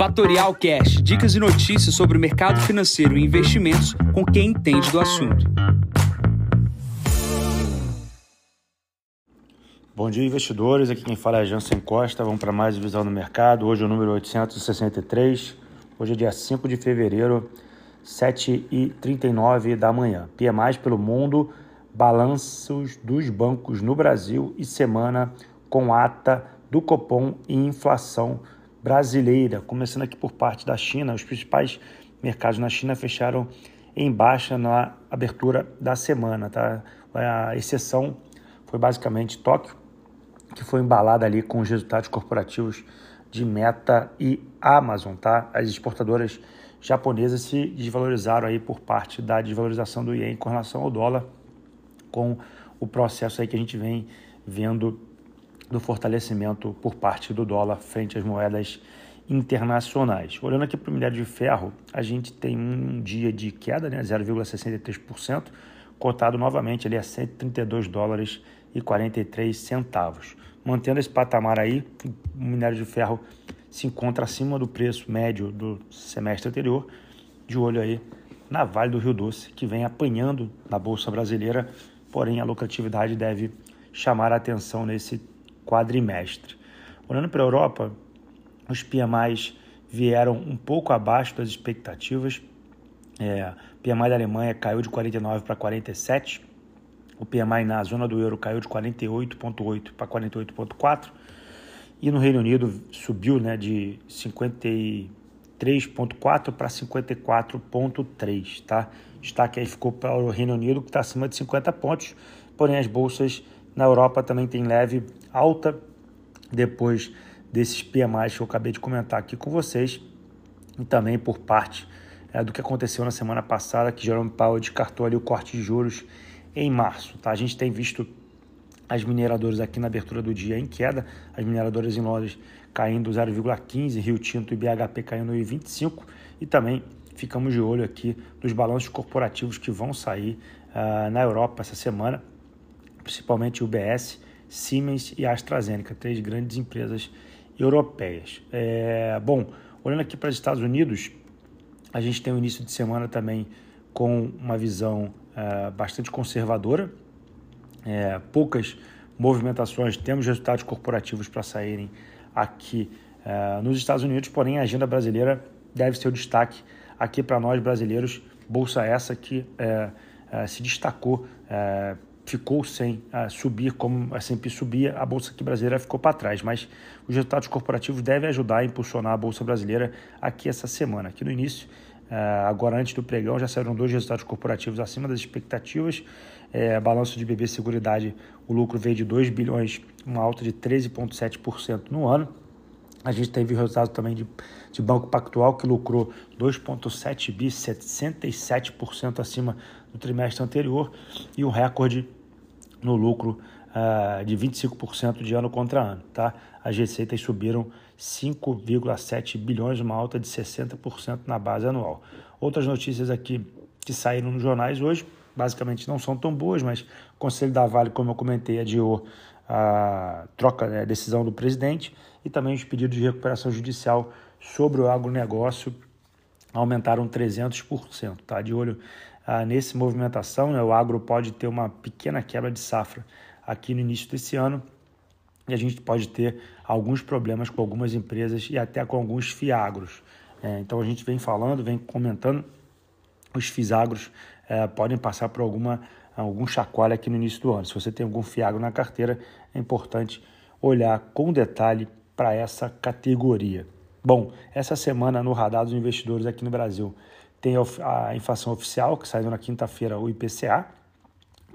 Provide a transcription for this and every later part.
Fatorial Cash, dicas e notícias sobre o mercado financeiro e investimentos com quem entende do assunto. Bom dia, investidores. Aqui quem fala é Jansen Costa. Vamos para mais visão do mercado. Hoje é o número 863. Hoje é dia 5 de fevereiro, 7h39 da manhã. PMI pelo mundo, balanços dos bancos no Brasil e semana com ata do Copom e inflação brasileira. Começando aqui por parte da China, os principais mercados na China fecharam em baixa na abertura da semana. Tá? A exceção foi basicamente Tóquio, que foi embalada ali com os resultados corporativos de Meta e Amazon, tá? As exportadoras japonesas se desvalorizaram aí por parte da desvalorização do ien com relação ao dólar, com o processo aí que a gente vem vendo do fortalecimento por parte do dólar frente às moedas internacionais. Olhando aqui para o minério de ferro, a gente tem um dia de queda, né, 0,63%, cotado novamente ali a 132 dólares e 43 centavos. Mantendo esse patamar aí, o minério de ferro se encontra acima do preço médio do semestre anterior, de olho aí na Vale do Rio Doce, que vem apanhando na bolsa brasileira, porém a lucratividade deve chamar a atenção nesse quadrimestre. Olhando para a Europa, os PMIs vieram um pouco abaixo das expectativas. É, o PMI da Alemanha caiu de 49 para 47. O PMI na zona do euro caiu de 48,8 para 48,4. E no Reino Unido subiu né, de 53,4 para 54,3. Tá? Destaque aí ficou para o Reino Unido, que está acima de 50 pontos. Porém, as bolsas na Europa também tem leve alta depois desses PMIs que eu acabei de comentar aqui com vocês e também por parte é, do que aconteceu na semana passada, que Jerome Powell descartou ali o corte de juros em março. Tá? A gente tem visto as mineradoras aqui na abertura do dia em queda, as mineradoras em Londres caindo 0,15, Rio Tinto e BHP caindo 1,25 e também ficamos de olho aqui nos balanços corporativos que vão sair uh, na Europa essa semana, principalmente UBS, Siemens e AstraZeneca, três grandes empresas europeias. É, bom, olhando aqui para os Estados Unidos, a gente tem o início de semana também com uma visão é, bastante conservadora, é, poucas movimentações, temos resultados corporativos para saírem aqui é, nos Estados Unidos, porém a agenda brasileira deve ser o destaque aqui para nós brasileiros, bolsa essa que é, é, se destacou ficou sem subir como a S&P subia, a bolsa aqui brasileira ficou para trás, mas os resultados corporativos devem ajudar a impulsionar a bolsa brasileira aqui essa semana. Aqui no início, uh, agora antes do pregão, já saíram dois resultados corporativos acima das expectativas. É, balanço de BB Seguridade, o lucro veio de 2 bilhões, uma alta de 13,7% no ano. A gente teve o resultado também de, de Banco Pactual, que lucrou 2,7 bi, 77% acima do trimestre anterior, e um recorde no lucro uh, de 25% de ano contra ano. Tá? As receitas subiram 5,7 bilhões, uma alta de 60% na base anual. Outras notícias aqui que saíram nos jornais hoje, basicamente não são tão boas, mas o Conselho da Vale, como eu comentei, adiou a troca, né, a decisão do presidente e também os pedidos de recuperação judicial sobre o agronegócio aumentaram 300%. Tá? De olho ah, nesse movimentação, né, o agro pode ter uma pequena quebra de safra aqui no início desse ano e a gente pode ter alguns problemas com algumas empresas e até com alguns fiagros. É, então a gente vem falando, vem comentando, os fisagros é, podem passar por alguma algum chacoalho aqui no início do ano. Se você tem algum fiagro na carteira, é importante olhar com detalhe para essa categoria. Bom, essa semana no radar dos investidores aqui no Brasil tem a inflação oficial, que saiu na quinta-feira, o IPCA.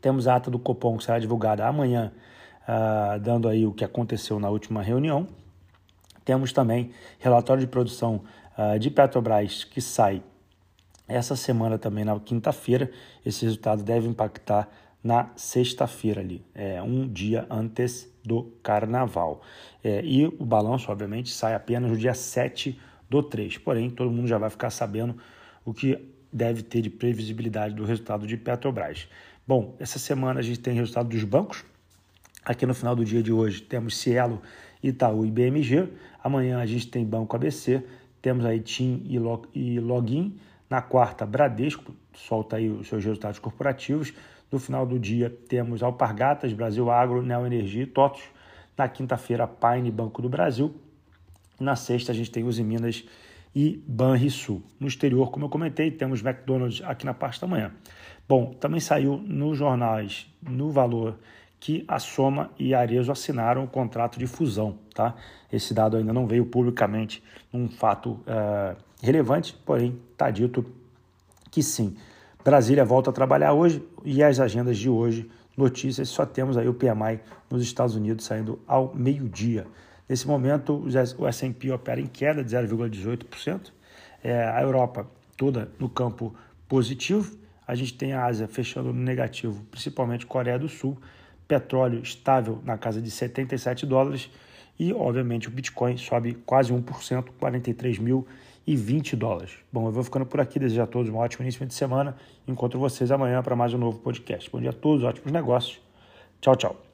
Temos a ata do Copom, que será divulgada amanhã, uh, dando aí o que aconteceu na última reunião. Temos também relatório de produção uh, de Petrobras, que sai essa semana também, na quinta-feira. Esse resultado deve impactar na sexta-feira ali, é, um dia antes do carnaval. É, e o balanço, obviamente, sai apenas no dia 7 do 3. Porém, todo mundo já vai ficar sabendo o que deve ter de previsibilidade do resultado de Petrobras. Bom, essa semana a gente tem resultado dos bancos. Aqui no final do dia de hoje temos Cielo, Itaú e BMG. Amanhã a gente tem Banco ABC, temos aí TIM e Login. Na quarta, Bradesco, solta aí os seus resultados corporativos. No final do dia, temos Alpargatas, Brasil Agro, Neoenergia e TOTOS. Na quinta-feira, Pine Banco do Brasil. Na sexta, a gente tem Uzi Minas e Banrisul. No exterior, como eu comentei, temos McDonald's aqui na parte da manhã. Bom, também saiu nos jornais, no valor, que a Soma e a Arezo assinaram o contrato de fusão. Tá? Esse dado ainda não veio publicamente, um fato é, relevante, porém está dito que sim. Brasília volta a trabalhar hoje e as agendas de hoje, notícias, só temos aí o PMI nos Estados Unidos saindo ao meio-dia. Nesse momento, o S&P opera em queda de 0,18%, é, a Europa toda no campo positivo, a gente tem a Ásia fechando no negativo, principalmente Coreia do Sul, petróleo estável na casa de 77 dólares e, obviamente, o Bitcoin sobe quase 1%, 43.020 dólares. Bom, eu vou ficando por aqui, desejo a todos um ótimo início de semana. Encontro vocês amanhã para mais um novo podcast. Bom dia a todos, ótimos negócios. Tchau, tchau.